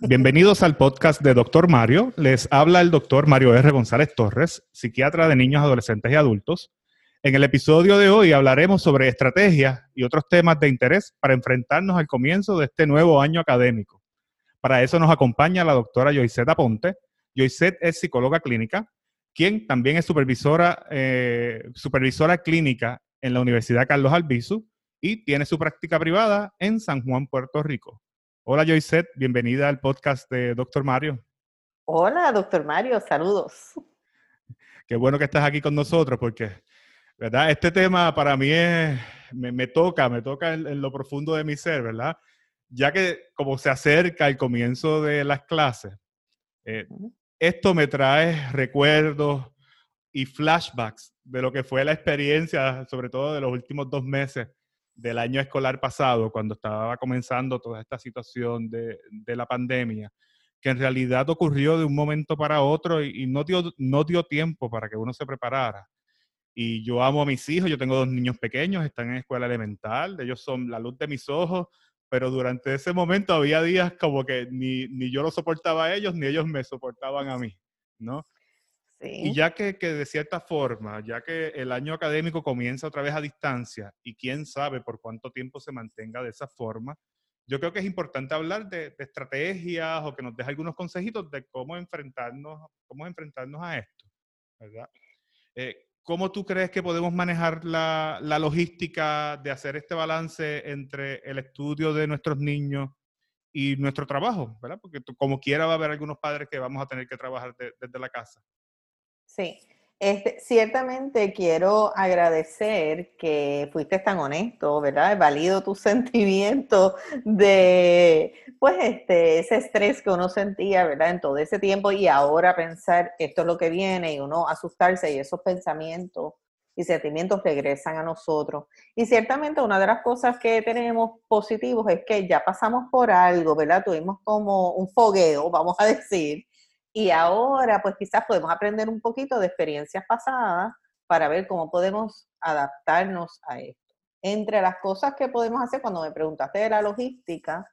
Bienvenidos al podcast de Doctor Mario. Les habla el doctor Mario R. González Torres, psiquiatra de niños, adolescentes y adultos. En el episodio de hoy hablaremos sobre estrategias y otros temas de interés para enfrentarnos al comienzo de este nuevo año académico. Para eso nos acompaña la doctora Joycet Aponte. Joycet es psicóloga clínica, quien también es supervisora, eh, supervisora clínica en la Universidad Carlos Albizu y tiene su práctica privada en San Juan, Puerto Rico. Hola Joycet, bienvenida al podcast de Doctor Mario. Hola, doctor Mario, saludos. Qué bueno que estás aquí con nosotros porque, ¿verdad? Este tema para mí es, me, toca, me toca en, lo profundo de mi ser, ¿verdad? Ya que como se acerca el comienzo de las clases, eh, esto me trae recuerdos y flashbacks de lo que fue la experiencia, sobre todo de los últimos dos meses del año escolar pasado, cuando estaba comenzando toda esta situación de, la pandemia, que en realidad ocurrió de un momento para otro y, no, dio, no dio tiempo para que uno se preparara. Y yo amo a mis hijos, yo tengo dos niños pequeños, están en escuela elemental, ellos son la luz de mis ojos, pero durante ese momento había días como que ni, ni yo lo soportaba a ellos, ni ellos me soportaban a mí, ¿no? Y ya que, de cierta forma, ya que el año académico comienza otra vez a distancia y quién sabe por cuánto tiempo se mantenga de esa forma, yo creo que es importante hablar de, estrategias o que nos deje algunos consejitos de cómo enfrentarnos, cómo enfrentarnos a esto, ¿verdad? Eh, ¿Cómo tú crees que podemos manejar la, la, logística de hacer este balance entre el estudio de nuestros niños y nuestro trabajo, ¿verdad? Porque como quiera va a haber algunos padres que vamos a tener que trabajar desde la casa. Sí, este, ciertamente quiero agradecer que fuiste tan honesto, ¿verdad? Valido tu sentimiento de, pues, este, ese estrés que uno sentía, ¿verdad? En todo ese tiempo y ahora pensar esto es lo que viene y uno asustarse y esos pensamientos y sentimientos regresan a nosotros. Y ciertamente una de las cosas que tenemos positivos es que ya pasamos por algo, ¿verdad? Tuvimos como un fogueo, vamos a decir, y ahora, pues quizás podemos aprender un poquito de experiencias pasadas para ver cómo podemos adaptarnos a esto. Entre las cosas que podemos hacer, cuando me preguntaste de la logística,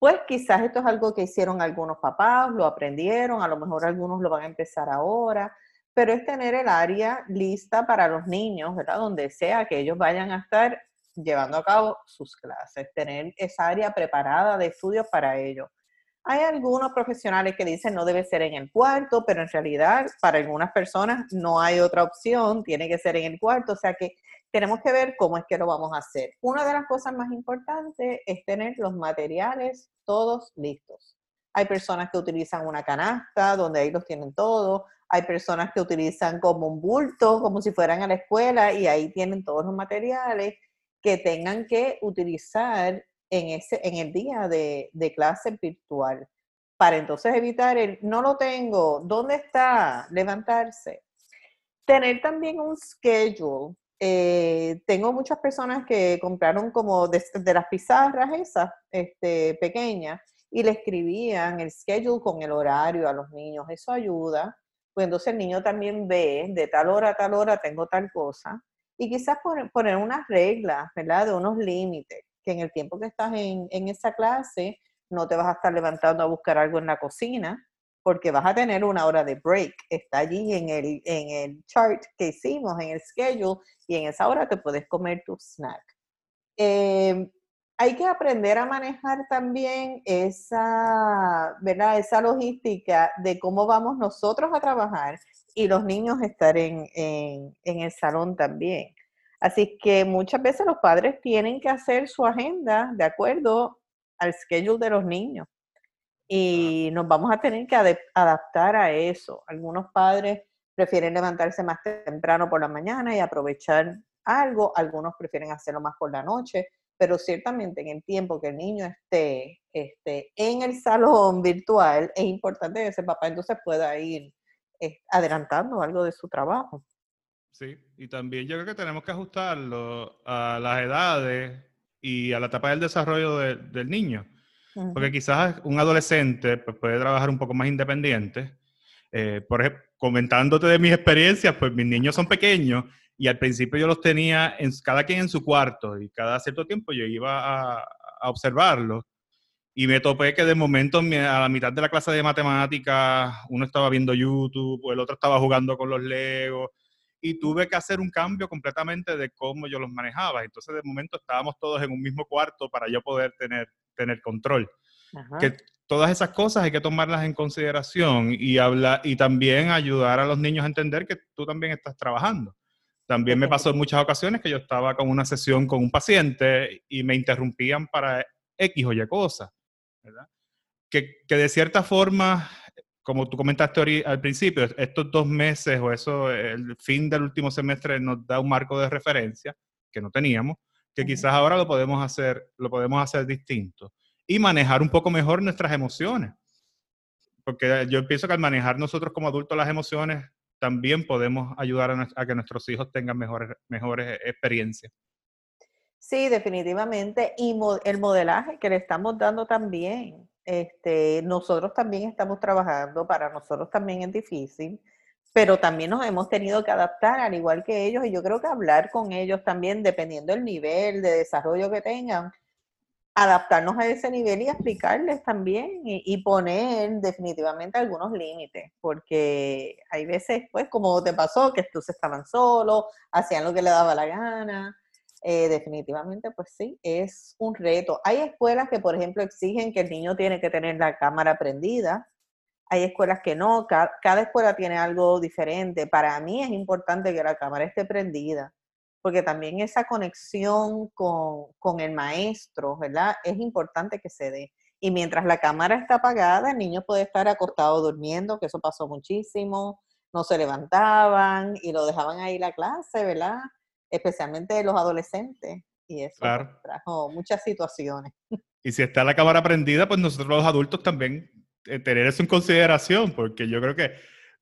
pues quizás esto es algo que hicieron algunos papás, lo aprendieron, a lo mejor algunos lo van a empezar ahora, pero es tener el área lista para los niños, ¿verdad? Donde sea que ellos vayan a estar llevando a cabo sus clases, tener esa área preparada de estudios para ellos. Hay algunos profesionales que dicen no debe ser en el cuarto, pero en realidad para algunas personas no hay otra opción, tiene que ser en el cuarto, o sea que tenemos que ver cómo es que lo vamos a hacer. Una de las cosas más importantes es tener los materiales todos listos. Hay personas que utilizan una canasta donde ahí los tienen todos, hay personas que utilizan como un bulto, como si fueran a la escuela y ahí tienen todos los materiales que tengan que utilizar en, ese, en el día de, clase virtual, para entonces evitar el no lo tengo, ¿dónde está? Levantarse. Tener también un schedule. Eh, tengo muchas personas que compraron como de, las pizarras esas este, pequeñas y le escribían el schedule con el horario a los niños. Eso ayuda. Pues entonces el niño también ve de tal hora a tal hora tengo tal cosa. Y quizás poner, poner unas reglas, ¿verdad? De unos límites que en el tiempo que estás en, esa clase no te vas a estar levantando a buscar algo en la cocina, porque vas a tener una hora de break. Está allí en el, en el chart que hicimos, en el schedule, y en esa hora te puedes comer tu snack. Em, hay que aprender a manejar también esa, ¿verdad? esa logística de cómo vamos nosotros a trabajar y los niños estar en, en el salón también. Así que muchas veces los padres tienen que hacer su agenda de acuerdo al schedule de los niños. Y nos vamos a tener que adaptar a eso. Algunos padres prefieren levantarse más temprano por la mañana y aprovechar algo, algunos prefieren hacerlo más por la noche, pero ciertamente en el tiempo que el niño esté, esté en el salón virtual, es importante que ese papá entonces pueda ir eh, adelantando algo de su trabajo. Sí, y también yo creo que tenemos que ajustarlo a las edades y a la etapa del desarrollo del niño. Porque quizás un adolescente pues, puede trabajar un poco más independiente. Eh, por ejemplo, comentándote de mis experiencias, pues mis niños son pequeños y al principio yo los tenía en, cada quien en su cuarto y cada cierto tiempo yo iba a, a observarlos. Y me topé que de momento a la mitad de la clase de matemáticas uno estaba viendo YouTube, o el otro estaba jugando con los Legos y tuve que hacer un cambio completamente de cómo yo los manejaba. Entonces, de momento estábamos todos en un mismo cuarto para yo poder tener, tener control. Que todas esas cosas hay que tomarlas en consideración y, hablar, y también ayudar a los niños a entender que tú también estás trabajando. También me pasó en muchas ocasiones que yo estaba con una sesión con un paciente y me interrumpían para X o Y cosas, ¿verdad? Que, que de cierta forma como tú comentaste al principio, estos dos meses o eso, el fin del último semestre nos da un marco de referencia que no teníamos, que quizás ahora lo podemos hacer, lo podemos hacer distinto y manejar un poco mejor nuestras emociones. Porque yo pienso que al manejar nosotros como adultos las emociones, también podemos ayudar a, que nuestros hijos tengan mejores, mejores experiencias. Sí, definitivamente. Y el modelaje que le estamos dando también este, nosotros también estamos trabajando, para nosotros también es difícil, pero también nos hemos tenido que adaptar al igual que ellos y yo creo que hablar con ellos también, dependiendo del nivel de desarrollo que tengan, adaptarnos a ese nivel y explicarles también y, poner definitivamente algunos límites, porque hay veces, pues, como te pasó, que estos estaban solos, hacían lo que le daba la gana, eh, definitivamente, pues sí, es un reto. Hay escuelas que, por ejemplo, exigen que el niño tiene que tener la cámara prendida. Hay escuelas que no, cada, escuela tiene algo diferente. Para mí es importante que la cámara esté prendida, porque también esa conexión con, con el maestro, ¿verdad? Es importante que se dé. Y mientras la cámara está apagada, el niño puede estar acostado durmiendo, que eso pasó muchísimo, no se levantaban y lo dejaban ahí la clase, ¿verdad? Especialmente de los adolescentes. Y eso trajo muchas situaciones. Y si está la cámara prendida, pues nosotros los adultos también eh, tener eso en consideración, porque yo creo que,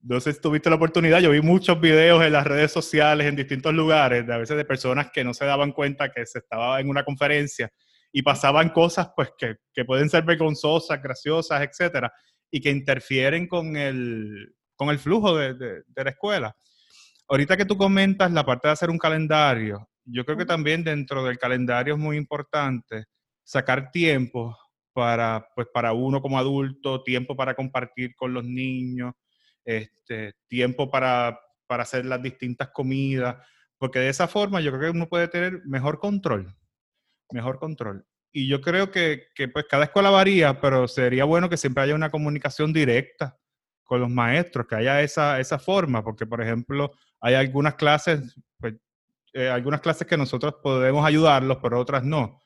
no sé si tuviste la oportunidad, yo vi muchos videos en las redes sociales, en distintos lugares, de a veces de personas que no se daban cuenta que se estaba en una conferencia y pasaban cosas pues que, que pueden ser vergonzosas, graciosas, etcétera, y que interfieren con el, con el flujo de, de, de la escuela ahorita que tú comentas la parte de hacer un calendario, yo creo que también dentro del calendario es muy importante sacar tiempo para, pues, para uno como adulto, tiempo para compartir con los niños, este, tiempo para, para hacer las distintas comidas, porque de esa forma yo creo que uno puede tener mejor control, mejor control. Y yo creo que, que pues cada escuela varía, pero sería bueno que siempre haya una comunicación directa con los maestros, que haya esa, esa forma, porque por ejemplo, hay algunas clases, pues, eh, algunas clases que nosotros podemos ayudarlos, pero otras no.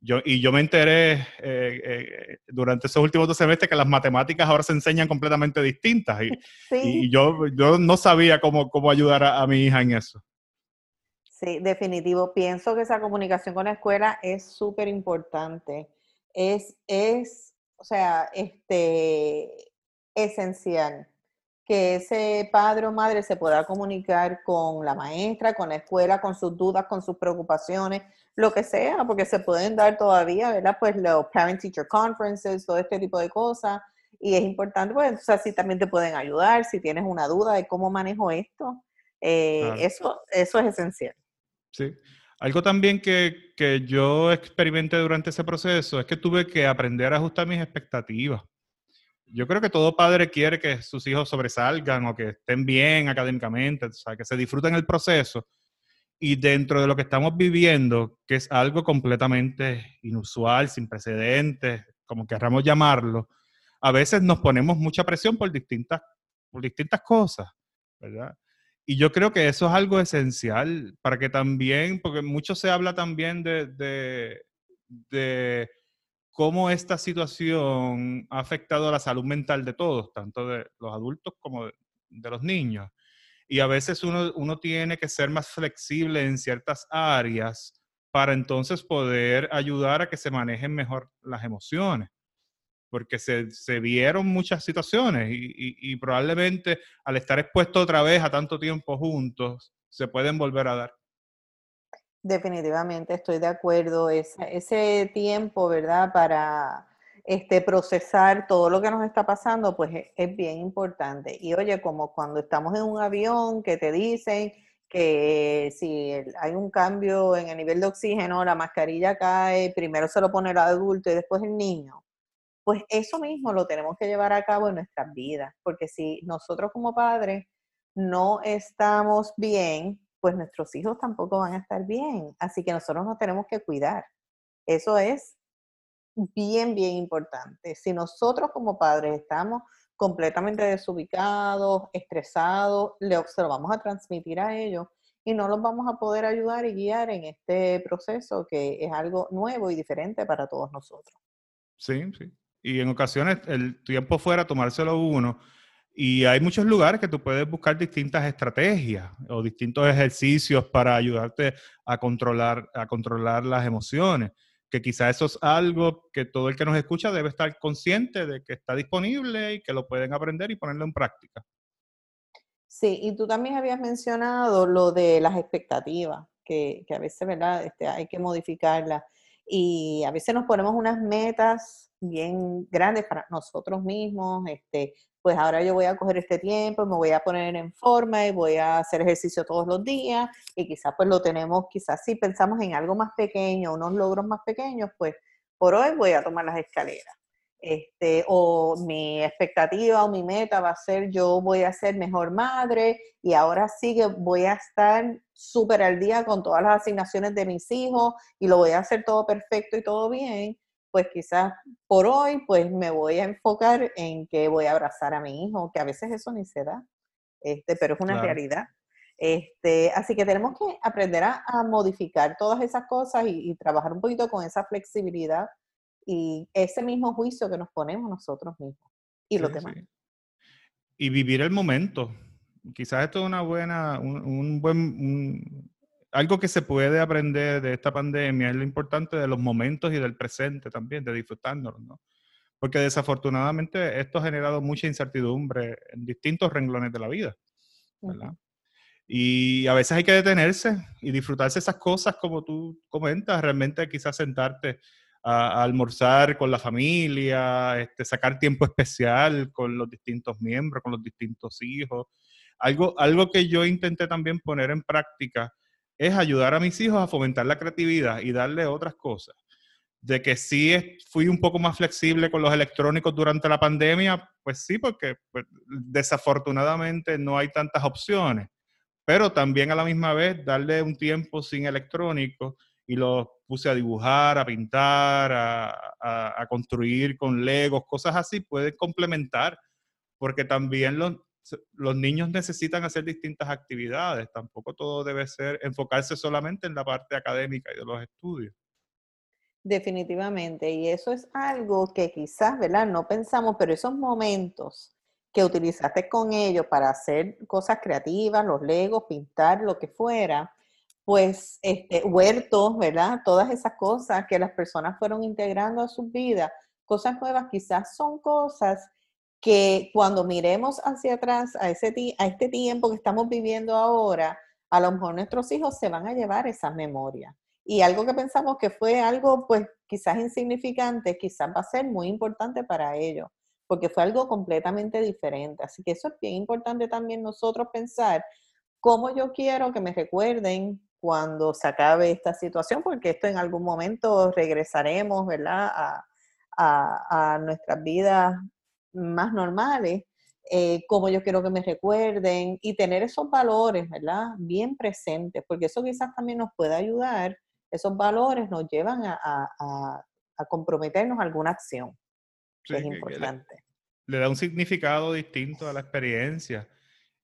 Yo, y yo me enteré eh, eh, durante esos últimos dos semestres que las matemáticas ahora se enseñan completamente distintas y, y yo, yo no sabía cómo, cómo ayudar a, a mi hija en eso. Sí, definitivo. Pienso que esa comunicación con la escuela es súper importante. Es, es, o sea, este, esencial que ese padre o madre se pueda comunicar con la maestra, con la escuela, con sus dudas, con sus preocupaciones, lo que sea, porque se pueden dar todavía, ¿verdad? Pues los parent teacher conferences, todo este tipo de cosas. Y es importante, pues, o sea, si también te pueden ayudar, si tienes una duda de cómo manejo esto, eh, eso, eso es esencial. Sí. Algo también que, que yo experimenté durante ese proceso es que tuve que aprender a ajustar mis expectativas yo creo que todo padre quiere que sus hijos sobresalgan o que estén bien académicamente, o sea, que se disfruten el proceso. Y dentro de lo que estamos viviendo, que es algo completamente inusual, sin precedentes, como querramos llamarlo, a veces nos ponemos mucha presión por distintas, por distintas cosas, ¿verdad? Y yo creo que eso es algo esencial para que también, porque mucho se habla también de, de, de cómo esta situación ha afectado a la salud mental de todos, tanto de los adultos como de, los niños. Y a veces uno, tiene que ser más flexible en ciertas áreas para entonces poder ayudar a que se manejen mejor las emociones. Porque se, se vieron muchas situaciones y, y probablemente al estar expuesto otra vez a tanto tiempo juntos, se pueden volver a dar. Definitivamente estoy de acuerdo. ese tiempo, ¿verdad? Para este, procesar todo lo que nos está pasando, pues e, es, bien importante. Y oye, como cuando estamos en un avión que te dicen que si hay un cambio en el nivel de oxígeno, la mascarilla cae, primero se lo pone el adulto y después el niño. pues eso mismo lo tenemos que llevar a cabo en nuestras vidas, porque si nosotros como padres no estamos bien, pues nuestros hijos tampoco van a estar bien. Así que nosotros nos tenemos que cuidar. Eso es bien, bien importante. Si nosotros como padres estamos completamente desubicados, estresados, se lo vamos a transmitir a ellos y no los vamos a poder ayudar y guiar en este proceso que es algo nuevo y diferente para todos nosotros. Sí, sí. Y en ocasiones el tiempo fuera tomárselo uno. Y hay muchos lugares que tú puedes buscar distintas estrategias o distintos ejercicios para ayudarte a controlar, a controlar las emociones que quizá eso es algo que todo el que nos escucha debe estar consciente de que está disponible y que lo pueden aprender y ponerlo en práctica. Sí, y tú también habías mencionado lo de las expectativas, que, a veces, ¿verdad? Este, hay que modificarlas. Y a veces nos ponemos unas metas bien grandes para nosotros mismos, este, pues ahora yo voy a coger este tiempo, me voy a poner en forma y voy a hacer ejercicio todos los días y quizás pues lo tenemos, quizás si pensamos en algo más pequeño, unos logros más pequeños, pues por hoy voy a tomar las escaleras. Este, o mi expectativa o mi meta va a ser yo voy a ser mejor madre y ahora sí que voy a estar súper al día con todas las asignaciones de mis hijos y lo voy a hacer todo perfecto y todo bien pues quizás por hoy, pues me voy a enfocar en que voy a abrazar a mi hijo, que a veces eso ni se da, este, pero es una realidad. Este, así que tenemos que aprender a, modificar todas esas cosas y, trabajar un poquito con esa flexibilidad y ese mismo juicio que nos ponemos nosotros mismos y los demás. Y vivir el momento. Quizás esto es una buena, un, buen, algo que se puede aprender de esta pandemia es lo importante de los momentos y del presente también, de disfrutándolos, ¿no? Porque desafortunadamente esto ha generado mucha incertidumbre en distintos renglones de la vida, ¿verdad? Y a veces hay que detenerse y disfrutarse esas cosas como tú comentas, realmente quizás sentarte a, almorzar con la familia, este, sacar tiempo especial con los distintos miembros, con los distintos hijos. Algo, algo que yo intenté también poner en práctica es ayudar a mis hijos a fomentar la creatividad y darle otras cosas. De que sí fui un poco más flexible con los electrónicos durante la pandemia, pues sí, porque pues, desafortunadamente no hay tantas opciones. Pero también a la misma vez darle un tiempo sin electrónicos y los puse a dibujar, a pintar, a, construir con legos, cosas así, pueden complementar, porque también los, los niños necesitan hacer distintas actividades, tampoco todo debe ser enfocarse solamente en la parte académica y de los estudios. Definitivamente, y eso es algo que quizás, ¿verdad? No pensamos, pero esos momentos que utilizaste con ellos para hacer cosas creativas, los legos, pintar, lo que fuera, pues este, huertos, ¿verdad? Todas esas cosas que las personas fueron integrando a sus vidas, cosas nuevas, quizás son cosas que cuando miremos hacia atrás a, ese a este tiempo que estamos viviendo ahora, a lo mejor nuestros hijos se van a llevar esas memorias. Y algo que pensamos que fue algo, pues quizás insignificante, quizás va a ser muy importante para ellos, porque fue algo completamente diferente. Así que eso es bien importante también nosotros pensar cómo yo quiero que me recuerden cuando se acabe esta situación, porque esto en algún momento regresaremos, ¿verdad? A, a, a nuestras vidas más normales, eh, como yo quiero que me recuerden y tener esos valores, ¿verdad? Bien presentes, porque eso quizás también nos puede ayudar, esos valores nos llevan a, comprometernos a alguna acción, es importante. Le, da un significado distinto a la experiencia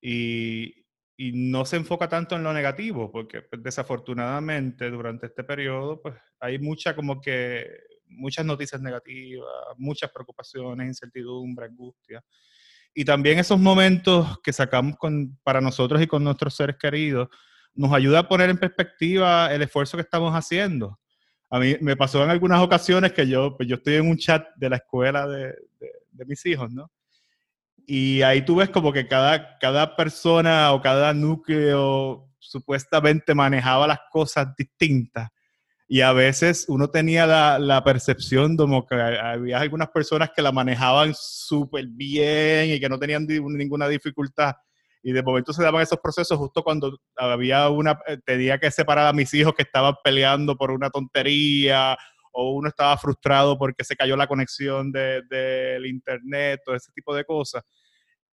y, no se enfoca tanto en lo negativo, porque pues, desafortunadamente durante este periodo pues hay mucha como que muchas noticias negativas, muchas preocupaciones, incertidumbre, angustia. Y también esos momentos que sacamos con, para nosotros y con nuestros seres queridos, nos ayuda a poner en perspectiva el esfuerzo que estamos haciendo. A mí me pasó en algunas ocasiones que yo, pues yo estoy en un chat de la escuela de, de, mis hijos, ¿no? Y ahí tú ves como que cada, cada persona o cada núcleo supuestamente manejaba las cosas distintas y a veces uno tenía la, percepción como que había algunas personas que la manejaban súper bien y que no tenían ninguna dificultad. Y de momento se daban esos procesos justo cuando había una, eh, tenía que separar a mis hijos que estaban peleando por una tontería o uno estaba frustrado porque se cayó la conexión del de, internet, todo ese tipo de cosas.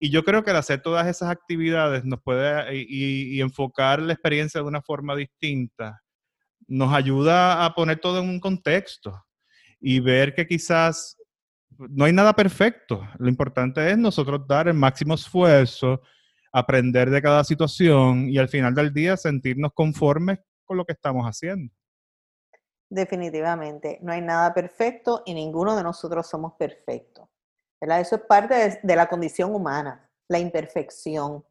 Y yo creo que el hacer todas esas actividades nos puede y, y, enfocar la experiencia de una forma distinta, nos ayuda a poner todo en un contexto y ver que quizás no hay nada perfecto. Lo importante es nosotros dar el máximo esfuerzo, aprender de cada situación y al final del día sentirnos conformes con lo que estamos haciendo. Definitivamente, no hay nada perfecto y ninguno de nosotros somos perfectos. Eso es parte de, la condición humana, la imperfección.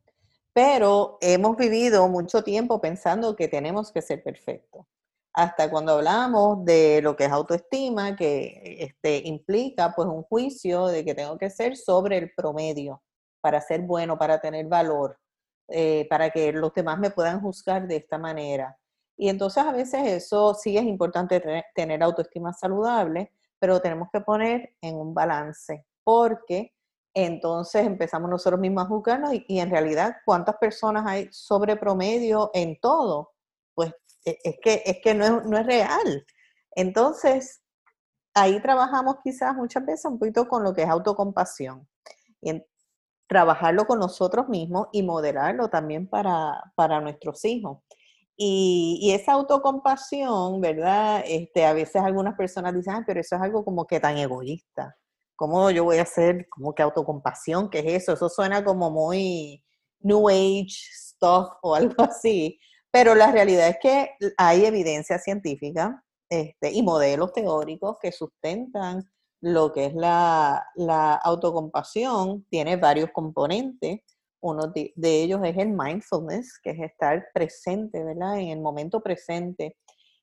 Pero hemos vivido mucho tiempo pensando que tenemos que ser perfectos. Hasta cuando hablamos de lo que es autoestima, que este, implica pues un juicio de que tengo que ser sobre el promedio para ser bueno, para tener valor, eh, para que los demás me puedan juzgar de esta manera. Y entonces a veces eso sí es importante tener, autoestima saludable, pero tenemos que poner en un balance, porque entonces empezamos nosotros mismos a juzgarnos y, en realidad cuántas personas hay sobre promedio en todo, pues e, es que, es que no, es, no es real. Entonces, ahí trabajamos quizás muchas veces un poquito con lo que es autocompasión. Y trabajarlo con nosotros mismos y modelarlo también para, para nuestros hijos. Y, esa autocompasión, ¿verdad? Este, a veces algunas personas dicen, pero eso es algo como que tan egoísta. ¿Cómo yo voy a hacer como que autocompasión? ¿Qué es eso? Eso suena como muy New Age stuff o algo así. Pero la realidad es que hay evidencia científica este, y modelos teóricos que sustentan lo que es la, autocompasión tiene varios componentes. Uno de, ellos es el mindfulness, que es estar presente, ¿verdad? En el momento presente,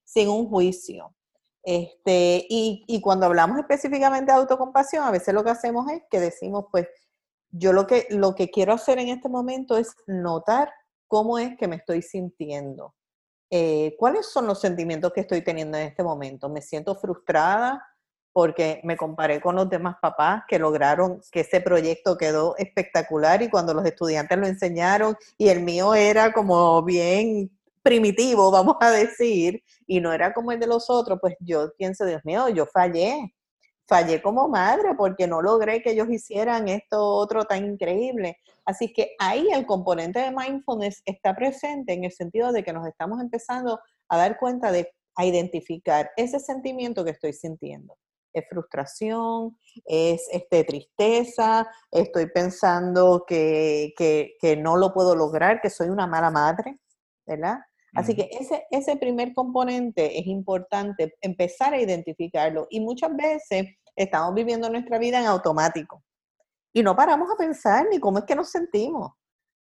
sin un juicio. Este, y, cuando hablamos específicamente de autocompasión, a veces lo que hacemos es que decimos, pues, yo lo que, lo que quiero hacer en este momento es notar cómo es que me estoy sintiendo. Eh, ¿Cuáles son los sentimientos que estoy teniendo en este momento? ¿Me siento frustrada? Porque me comparé con los demás papás que lograron que ese proyecto quedó espectacular y cuando los estudiantes lo enseñaron y el mío era como bien primitivo, vamos a decir, y no era como el de los otros, pues yo pienso, Dios mío, yo fallé, fallé como madre porque no logré que ellos hicieran esto otro tan increíble. Así que ahí el componente de mindfulness está presente en el sentido de que nos estamos empezando a dar cuenta de a identificar ese sentimiento que estoy sintiendo es frustración, es este, tristeza, estoy pensando que, no lo puedo lograr, que soy una mala madre, ¿verdad? Así que ese, ese primer componente es importante, empezar a identificarlo. Y muchas veces estamos viviendo nuestra vida en automático y no paramos a pensar ni cómo es que nos sentimos.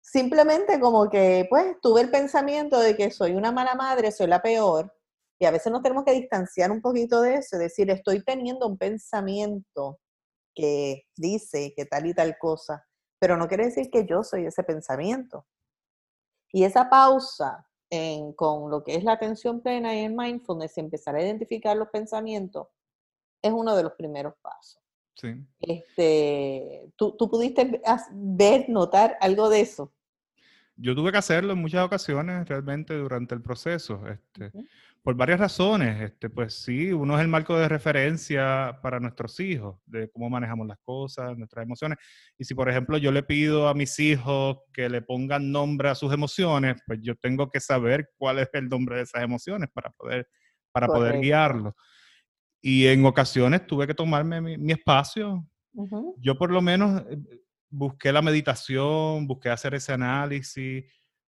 Simplemente como que, pues, tuve el pensamiento de que soy una mala madre, soy la peor, y a veces nos tenemos que distanciar un poquito de eso, es decir, estoy teniendo un pensamiento que dice que tal y tal cosa, pero no quiere decir que yo soy ese pensamiento. Y esa pausa con lo que es la atención plena y el mindfulness, empezar a identificar los pensamientos, es uno de los primeros pasos. Sí. Este, ¿tú, ¿Tú pudiste ver, notar algo de eso? Yo tuve que hacerlo en muchas ocasiones realmente durante el proceso. Este, por varias razones. Este, pues sí, uno es el marco de referencia para nuestros hijos, de cómo manejamos las cosas, nuestras emociones. Y si, por ejemplo, yo le pido a mis hijos que le pongan nombre a sus emociones, pues yo tengo que saber cuál es el nombre de esas emociones para poder, para poder guiarlos. Y en ocasiones tuve que tomarme mi, espacio. Yo por lo menos eh, busqué la meditación, busqué hacer ese análisis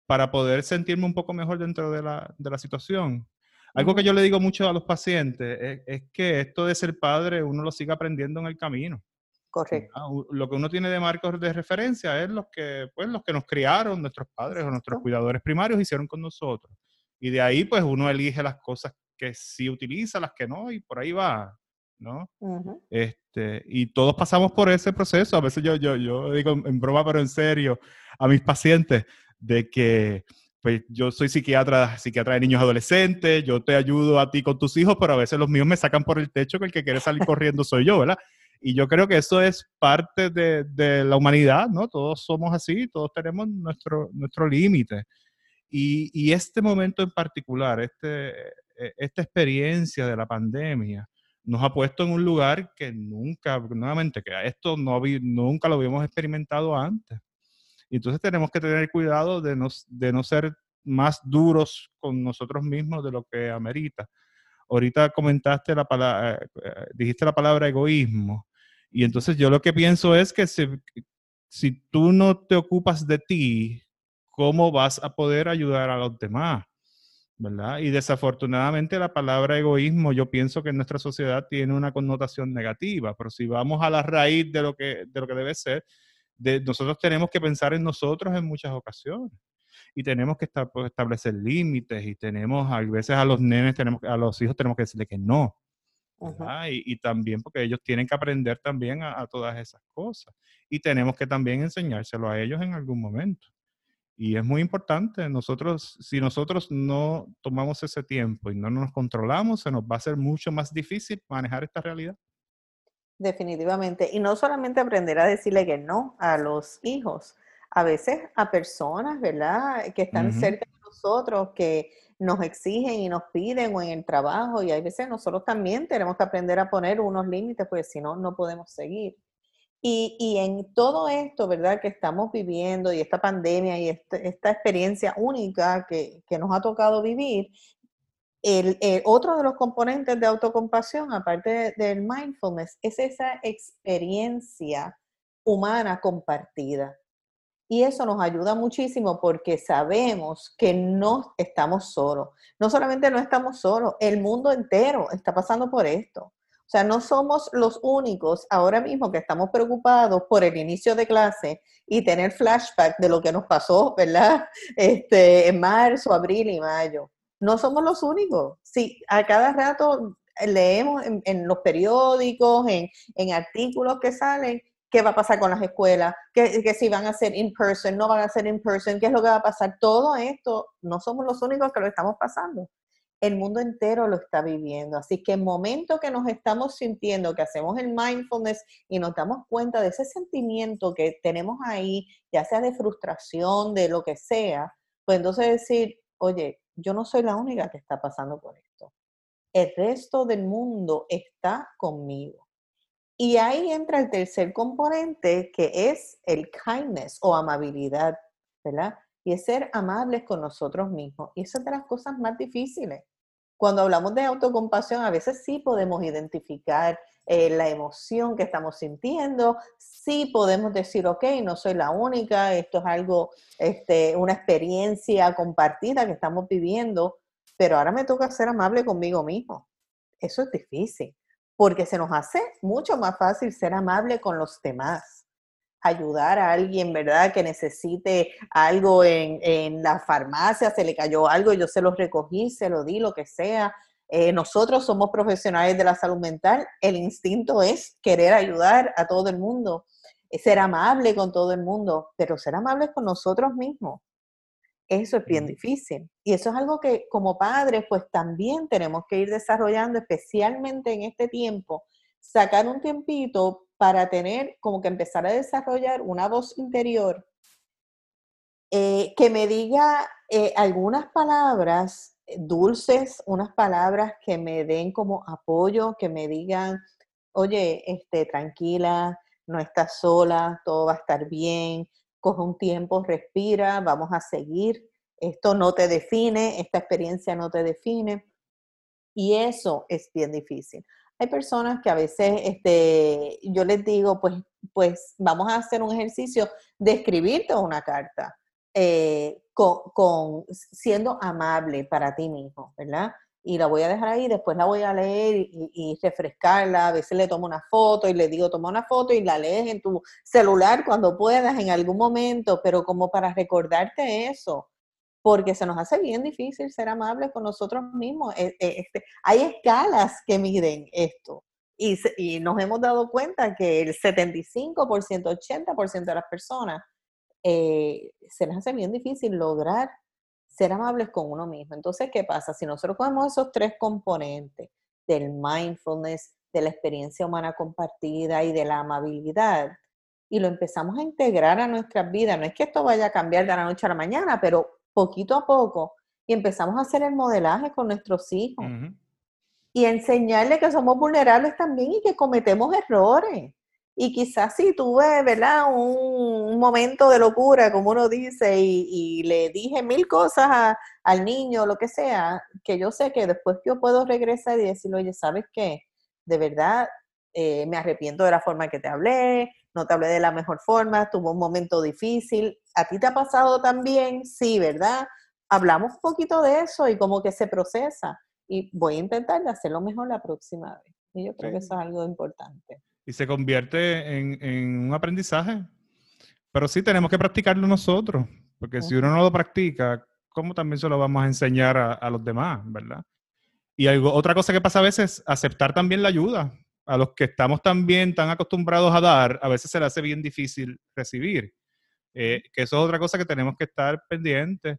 para poder sentirme un poco mejor dentro de la, de la situación. Algo que yo le digo mucho a los pacientes es, que esto de ser padre uno lo sigue aprendiendo en el camino. Correcto. Lo que uno tiene de marcos de referencia es los que, pues, los que nos criaron, nuestros padres o nuestros cuidadores primarios hicieron con nosotros. Y de ahí, pues, uno elige las cosas que sí utiliza, las que no, y por ahí va, ¿no? este, y todos pasamos por ese proceso. A veces yo, yo, yo digo en broma, pero en serio, a mis pacientes, de que pues yo soy psiquiatra, psiquiatra de niños adolescentes, yo te ayudo a ti con tus hijos, pero a veces los míos me sacan por el techo que el que quiere salir corriendo soy yo, ¿verdad? Y yo creo que eso es parte de, la humanidad, ¿no? Todos somos así, todos tenemos nuestro, nuestro límite. Y, este momento en particular, este, e, esta experiencia de la pandemia, nos ha puesto en un lugar que nunca, nuevamente, que esto no nunca lo habíamos experimentado antes. Y entonces tenemos que tener cuidado de no, de no ser más duros con nosotros mismos de lo que amerita. Ahorita comentaste la palabra, eh, eh, dijiste la palabra egoísmo. Y entonces yo lo que pienso es que si, si tú no te ocupas de ti, ¿cómo vas a poder ayudar a los demás? ¿verdad? Y desafortunadamente la palabra egoísmo yo pienso que en nuestra sociedad tiene una connotación negativa, pero si vamos a la raíz de lo que, de lo que debe ser, de, nosotros tenemos que pensar en nosotros en muchas ocasiones y tenemos que pues, establecer límites y tenemos a veces a los nenes, tenemos, a los hijos tenemos que decirle que no. Y, también porque ellos tienen que aprender también a, a todas esas cosas y tenemos que también enseñárselo a ellos en algún momento. Y es muy importante, nosotros, si nosotros no tomamos ese tiempo y no nos controlamos, se nos va a ser mucho más difícil manejar esta realidad. Definitivamente. Y no solamente aprender a decirle que no a los hijos, a veces a personas, ¿verdad? Que están cerca de nosotros, que nos exigen y nos piden o en el trabajo. Y hay veces nosotros también tenemos que aprender a poner unos límites, porque si no, no podemos seguir. Y, en todo esto, ¿verdad? Que estamos viviendo y esta pandemia y este, esta experiencia única que, nos ha tocado vivir, el, otro de los componentes de autocompasión, aparte del mindfulness, es esa experiencia humana compartida. Y eso nos ayuda muchísimo porque sabemos que no estamos solos. No solamente no estamos solos, el mundo entero está pasando por esto. O sea, no somos los únicos ahora mismo que estamos preocupados por el inicio de clase y tener flashback de lo que nos pasó, ¿verdad? Este, en marzo, abril y mayo. No somos los únicos. Sí, a cada rato leemos en, los periódicos, en, artículos que salen, qué va a pasar con las escuelas, que si van a ser in person, no van a ser in person, qué es lo que va a pasar. Todo esto, no somos los únicos que lo estamos pasando el mundo entero lo está viviendo. Así que el momento que nos estamos sintiendo, que hacemos el mindfulness y nos damos cuenta de ese sentimiento que tenemos ahí, ya sea de frustración, de lo que sea, pues entonces decir, oye, yo no soy la única que está pasando por esto. El resto del mundo está conmigo. Y ahí entra el tercer componente, que es el kindness o amabilidad, ¿verdad? y es ser amables con nosotros mismos. Y esa es de las cosas más difíciles. Cuando hablamos de autocompasión, a veces sí podemos identificar eh, la emoción que estamos sintiendo, sí podemos decir, ok, no soy la única, esto es algo, este, una experiencia compartida que estamos viviendo, pero ahora me toca ser amable conmigo mismo. Eso es difícil, porque se nos hace mucho más fácil ser amable con los demás ayudar a alguien, ¿verdad? Que necesite algo en, la farmacia, se le cayó algo, yo se lo recogí, se lo di, lo que sea. Eh, nosotros somos profesionales de la salud mental, el instinto es querer ayudar a todo el mundo, ser amable con todo el mundo, pero ser amable con nosotros mismos. Eso es bien difícil. Y eso es algo que como padres, pues también tenemos que ir desarrollando, especialmente en este tiempo, sacar un tiempito para tener, como que empezar a desarrollar una voz interior eh, que me diga eh, algunas palabras eh, dulces, unas palabras que me den como apoyo, que me digan, oye, este, tranquila, no estás sola, todo va a estar bien, coge un tiempo, respira, vamos a seguir, esto no te define, esta experiencia no te define. Y eso es bien difícil hay personas que a veces este, yo les digo, pues, pues vamos a hacer un ejercicio de escribirte una carta eh, con, siendo amable para ti mismo, ¿verdad? Y la voy a dejar ahí, después la voy a leer y, refrescarla. A veces le tomo una foto y le digo, toma una foto y la lees en tu celular cuando puedas, en algún momento, pero como para recordarte eso porque se nos hace bien difícil ser amables con nosotros mismos. E, e, este, hay escalas que miden esto y, y, nos hemos dado cuenta que el 75%, 80% de las personas eh, se les hace bien difícil lograr ser amables con uno mismo. Entonces, ¿qué pasa? Si nosotros cogemos esos tres componentes del mindfulness, de la experiencia humana compartida y de la amabilidad, y lo empezamos a integrar a nuestras vidas, no es que esto vaya a cambiar de la noche a la mañana, pero poquito a poco y empezamos a hacer el modelaje con nuestros hijos. y enseñarle que somos vulnerables también y que cometemos errores. Y quizás si tuve, ¿verdad? Un, momento de locura, como uno dice, y, le dije mil cosas al niño, lo que sea, que yo sé que después yo puedo regresar y decirle, oye, ¿sabes qué? De verdad, eh, me arrepiento de la forma que te hablé, no te hablé de la mejor forma, tuvo un momento difícil. ¿A ti te ha pasado también? Sí, ¿verdad? Hablamos un poquito de eso y como que se procesa. Y voy a intentar hacerlo mejor la próxima vez. Y yo creo que eso es algo importante y se convierte en, un aprendizaje. Pero sí tenemos que practicarlo nosotros, porque si uno no lo practica, ¿cómo también se lo vamos a enseñar a, los demás, verdad? Y algo, otra cosa que pasa a veces es aceptar también la ayuda. A los que estamos también tan acostumbrados a dar, a veces se le hace bien difícil recibir. Eh, que eso es otra cosa que tenemos que estar pendientes.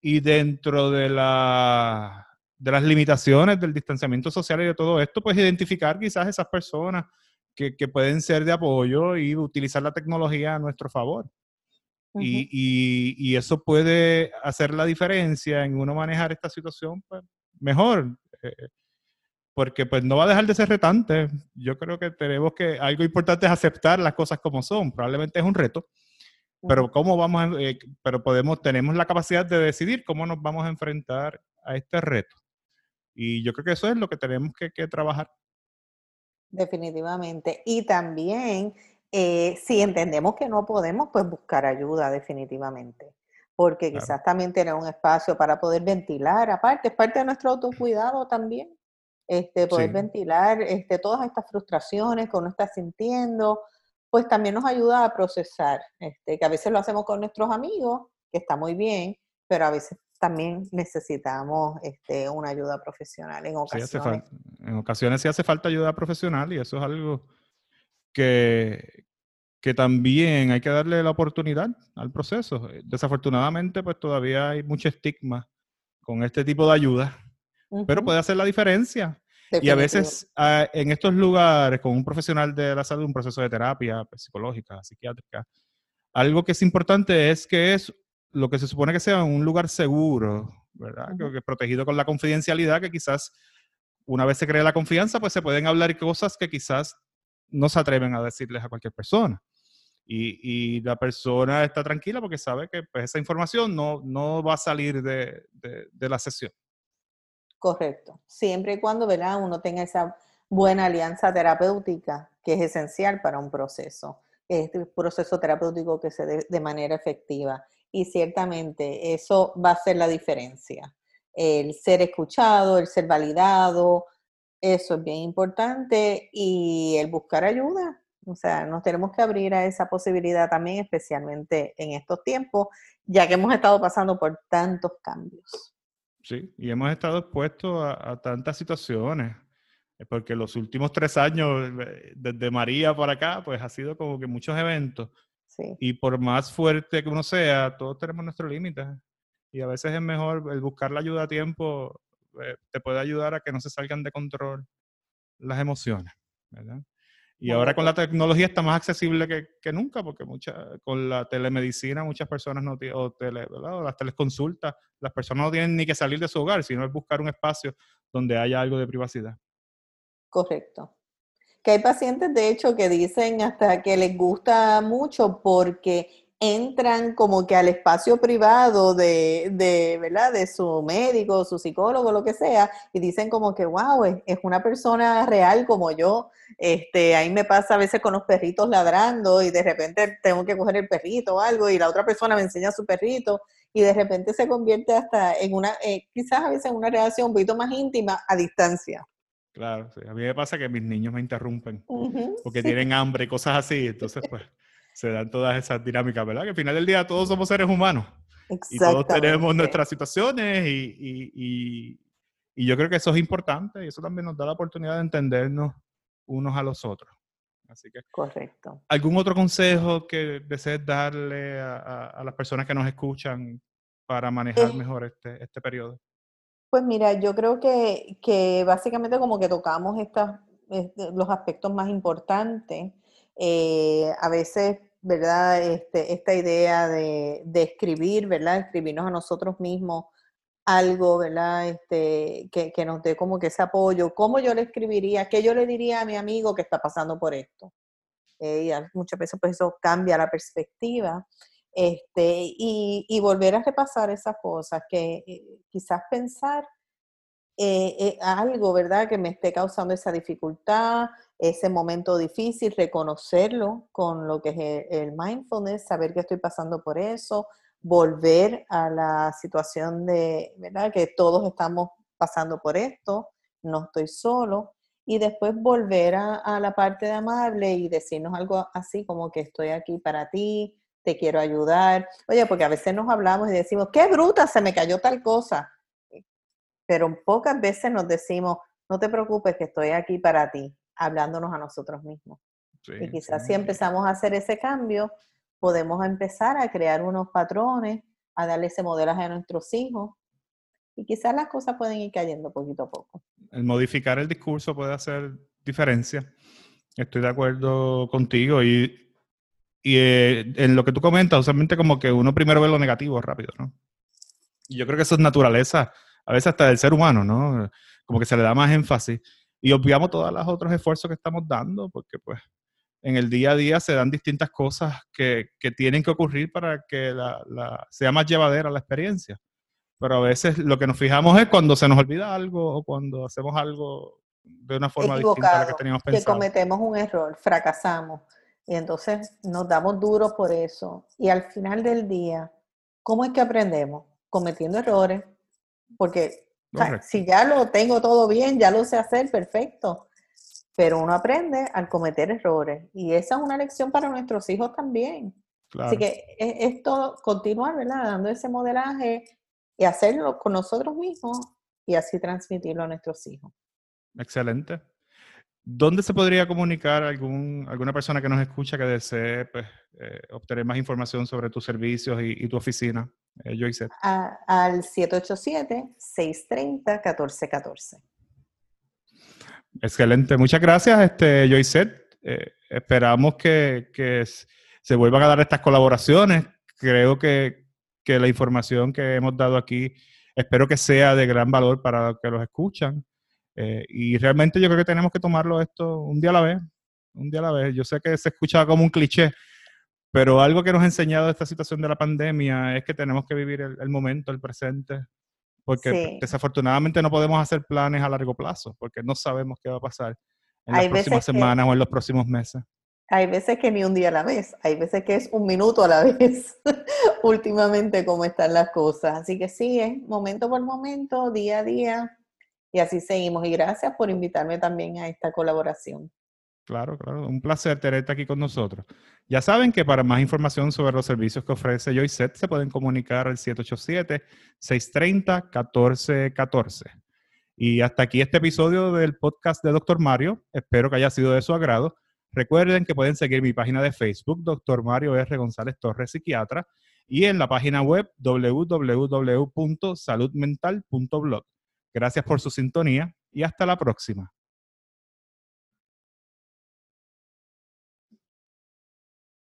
Y dentro de, la, de las limitaciones del distanciamiento social y de todo esto, pues identificar quizás esas personas que, pueden ser de apoyo y utilizar la tecnología a nuestro favor. y, eso puede hacer la diferencia en uno manejar esta situación pues, mejor. Eh, porque pues no va a dejar de ser retante. Yo creo que tenemos que, algo importante es aceptar las cosas como son. Probablemente es un reto, pero cómo vamos, a, eh, pero podemos, tenemos la capacidad de decidir cómo nos vamos a enfrentar a este reto. Y yo creo que eso es lo que tenemos que, que trabajar. Definitivamente. Y también, eh, si entendemos que no podemos, pues buscar ayuda definitivamente. Porque quizás también tener un espacio para poder ventilar, aparte, es parte de nuestro autocuidado también. Este, poder ventilar este, todas estas frustraciones que uno está sintiendo, pues también nos ayuda a procesar, este, que a veces lo hacemos con nuestros amigos, que está muy bien, pero a veces también necesitamos este, una ayuda profesional en ocasiones. en ocasiones sí hace falta ayuda profesional y eso es algo que, que también hay que darle la oportunidad al proceso. Desafortunadamente, pues todavía hay mucho estigma con este tipo de ayuda, pero puede hacer la diferencia. Y a veces ah, en estos lugares, con un profesional de la salud, un proceso de terapia pues, psicológica, psiquiátrica, algo que es importante es que es lo que se supone que sea un lugar seguro, ¿verdad? que, protegido con la confidencialidad, que quizás una vez se crea la confianza, pues se pueden hablar cosas que quizás no se atreven a decirles a cualquier persona. Y, la persona está tranquila porque sabe que pues, esa información no, no va a salir de, la sesión. Correcto. Siempre y cuando ¿verdad? uno tenga esa buena alianza terapéutica, que es esencial para un proceso, este proceso terapéutico que se dé de manera efectiva y ciertamente eso va a ser la diferencia. El ser escuchado, el ser validado, eso es bien importante y el buscar ayuda. O sea, nos tenemos que abrir a esa posibilidad también, especialmente en estos tiempos, ya que hemos estado pasando por tantos cambios. Sí, y hemos estado expuestos a, tantas situaciones, eh, porque los últimos tres años, eh, desde María para acá, pues ha sido como que muchos eventos y por más fuerte que uno sea, todos tenemos nuestros límites. Y a veces es mejor el buscar la ayuda a tiempo, eh, te puede ayudar a que no se salgan de control las emociones, ¿verdad? Y ahora con la tecnología está más accesible que, que nunca, porque mucha, con la telemedicina muchas personas no tienen, o, tele, o las teleconsultas, las personas no tienen ni que salir de su hogar, sino es buscar un espacio donde haya algo de privacidad. Correcto que hay pacientes, de hecho, que dicen hasta que les gusta mucho porque entran como que al espacio privado de, de, ¿verdad? de su médico, su psicólogo, lo que sea, y dicen como que, wow, es, una persona real como yo. Este, ahí me pasa a veces con los perritos ladrando y de repente tengo que coger el perrito o algo y la otra persona me enseña su perrito y de repente se convierte hasta en una, eh, quizás a veces en una relación un poquito más íntima a distancia. Claro, a mí me pasa que mis niños me interrumpen porque tienen hambre y cosas así, entonces pues se dan todas esas dinámicas, ¿verdad? Que al final del día todos somos seres humanos y todos tenemos nuestras situaciones y, yo creo que eso es importante y eso también nos da la oportunidad de entendernos unos a los otros. Así que, Correcto. ¿Algún otro consejo que desees darle a, las personas que nos escuchan para manejar eh mejor este, este periodo? Pues mira, yo creo que, básicamente como que tocamos estas, los aspectos más importantes. Eh, a veces, ¿verdad? Este, esta idea de, escribir, ¿verdad? Escribirnos a nosotros mismos algo, ¿verdad? Este, que, que, nos dé como que ese apoyo. ¿Cómo yo le escribiría? ¿Qué yo le diría a mi amigo que está pasando por esto? Eh, muchas veces pues eso cambia la perspectiva. Este, y, volver a repasar esas cosas, que eh, quizás pensar eh, algo, ¿verdad? Que me esté causando esa dificultad, ese momento difícil, reconocerlo con lo que es el mindfulness, saber que estoy pasando por eso, volver a la situación de, ¿verdad? Que todos estamos pasando por esto, no estoy solo, y después volver a, la parte de amable y decirnos algo así como que estoy aquí para ti, te quiero ayudar. Oye, porque a veces nos hablamos y decimos, qué bruta, se me cayó tal cosa. Pero pocas veces nos decimos, no te preocupes que estoy aquí para ti, hablándonos a nosotros mismos. y quizás si empezamos a hacer ese cambio, podemos empezar a crear unos patrones, a darle ese modelaje a nuestros hijos. Y quizás las cosas pueden ir cayendo poquito a poco. El modificar el discurso puede hacer diferencia. Estoy de acuerdo contigo. Y, y eh, en lo que tú comentas, usualmente como que uno primero ve lo negativo rápido, ¿no? Y yo creo que eso es naturaleza, a veces hasta del ser humano, ¿no? Como que se le da más énfasis. Y obviamos todos los otros esfuerzos que estamos dando, porque pues en el día a día se dan distintas cosas que, que tienen que ocurrir para que la, la, sea más llevadera la experiencia. Pero a veces lo que nos fijamos es cuando se nos olvida algo o cuando hacemos algo de una forma distinta a la que teníamos pensado. Que cometemos un error, fracasamos. Y entonces nos damos duro por eso. Y al final del día, ¿cómo es que aprendemos? Cometiendo errores. Porque si ya lo tengo todo bien, ya lo sé hacer, perfecto pero uno aprende al cometer errores y esa es una lección para nuestros hijos también. Así que es, todo continuar, ¿verdad? Dando ese modelaje y hacerlo con nosotros mismos y así transmitirlo a nuestros hijos. Excelente. ¿Dónde se podría comunicar algún, alguna persona que nos escucha que desee pues, eh, obtener más información sobre tus servicios y, tu oficina, eh, Joyce? al 787-630-1414. Excelente, muchas gracias, este, Joyce. Eh, esperamos que, que, se vuelvan a dar estas colaboraciones. Creo que, que, la información que hemos dado aquí, espero que sea de gran valor para los que los escuchan. Eh, y realmente yo creo que tenemos que tomarlo esto un día a la vez, un día a la vez. Yo sé que se escucha como un cliché, pero algo que nos ha enseñado esta situación de la pandemia es que tenemos que vivir el, el momento, el presente, porque desafortunadamente no podemos hacer planes a largo plazo, porque no sabemos qué va a pasar en las próximas semanas o en los próximos meses. Hay veces que ni un día a la vez, hay veces que es un minuto a la vez, últimamente cómo están las cosas. Así que sí, es momento por momento, día a día, y así seguimos. Y gracias por invitarme también a esta colaboración. Claro, claro. Un placer tenerte aquí con nosotros. Ya saben que para más información sobre los servicios que ofrece Joyset se pueden comunicar al 787-630-1414. Y hasta aquí este episodio del podcast de Dr. Mario. Espero que haya sido de su agrado. Recuerden que pueden seguir mi página de Facebook, Dr. Mario R. González Torres, psiquiatra, y en la página web www.saludmental.blog. Gracias por su sintonía y hasta la próxima.